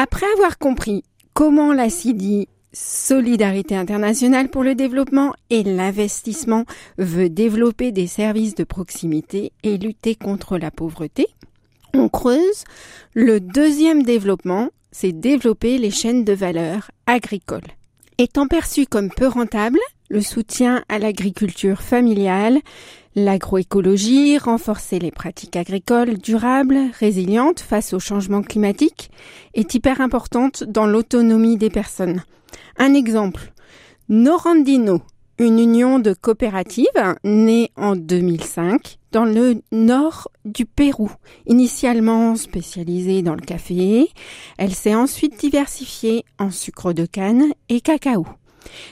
Après avoir compris comment la CIDI Solidarité internationale pour le développement et l'investissement veut développer des services de proximité et lutter contre la pauvreté. On creuse. Le deuxième développement, c'est développer les chaînes de valeur agricoles. Étant perçu comme peu rentable, le soutien à l'agriculture familiale, l'agroécologie, renforcer les pratiques agricoles durables, résilientes face au changement climatique, est hyper importante dans l'autonomie des personnes. Un exemple, Norandino, une union de coopératives née en 2005 dans le nord du Pérou. Initialement spécialisée dans le café, elle s'est ensuite diversifiée en sucre de canne et cacao.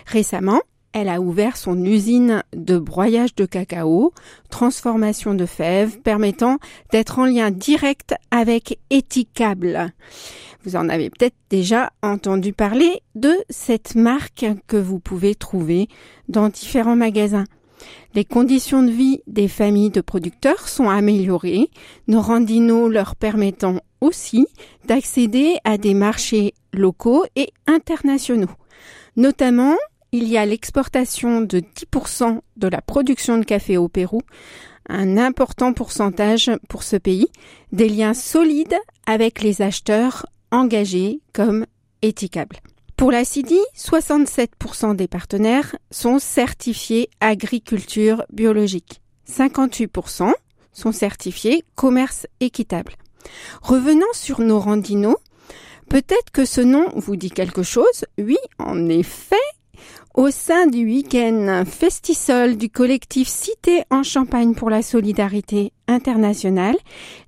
Récemment, elle a ouvert son usine de broyage de cacao, transformation de fèves, permettant d'être en lien direct avec Etikable. Vous en avez peut-être déjà entendu parler de cette marque que vous pouvez trouver dans différents magasins. Les conditions de vie des familles de producteurs sont améliorées, nos randinos leur permettant aussi d'accéder à des marchés locaux et internationaux. Notamment, il y a l'exportation de 10% de la production de café au Pérou, un important pourcentage pour ce pays, des liens solides avec les acheteurs engagés comme éthicables. Pour la CIDI, 67% des partenaires sont certifiés agriculture biologique. 58% sont certifiés commerce équitable. Revenant sur nos randinos, peut-être que ce nom vous dit quelque chose. Oui, en effet, au sein du week-end festisol du collectif Cité en Champagne pour la solidarité internationale,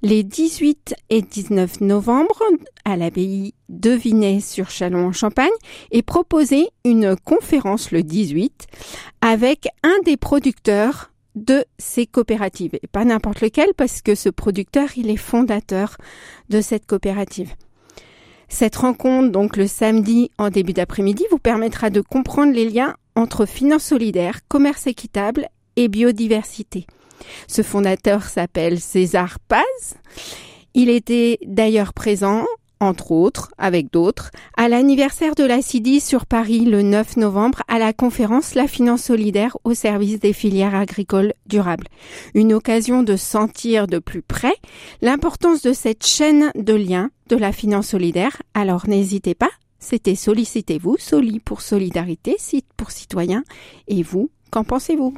les 18 et 19 novembre, à l'abbaye de Vinay sur Chalon en Champagne, est proposée une conférence le 18 avec un des producteurs de ces coopératives. Et pas n'importe lequel parce que ce producteur, il est fondateur de cette coopérative. Cette rencontre, donc le samedi en début d'après-midi, vous permettra de comprendre les liens entre finances solidaires, commerce équitable et biodiversité. Ce fondateur s'appelle César Paz. Il était d'ailleurs présent entre autres, avec d'autres, à l'anniversaire de la CIDI sur Paris le 9 novembre à la conférence La finance solidaire au service des filières agricoles durables. Une occasion de sentir de plus près l'importance de cette chaîne de liens de la finance solidaire. Alors n'hésitez pas, c'était Sollicitez-vous, Soli pour solidarité, site pour citoyens. Et vous, qu'en pensez-vous?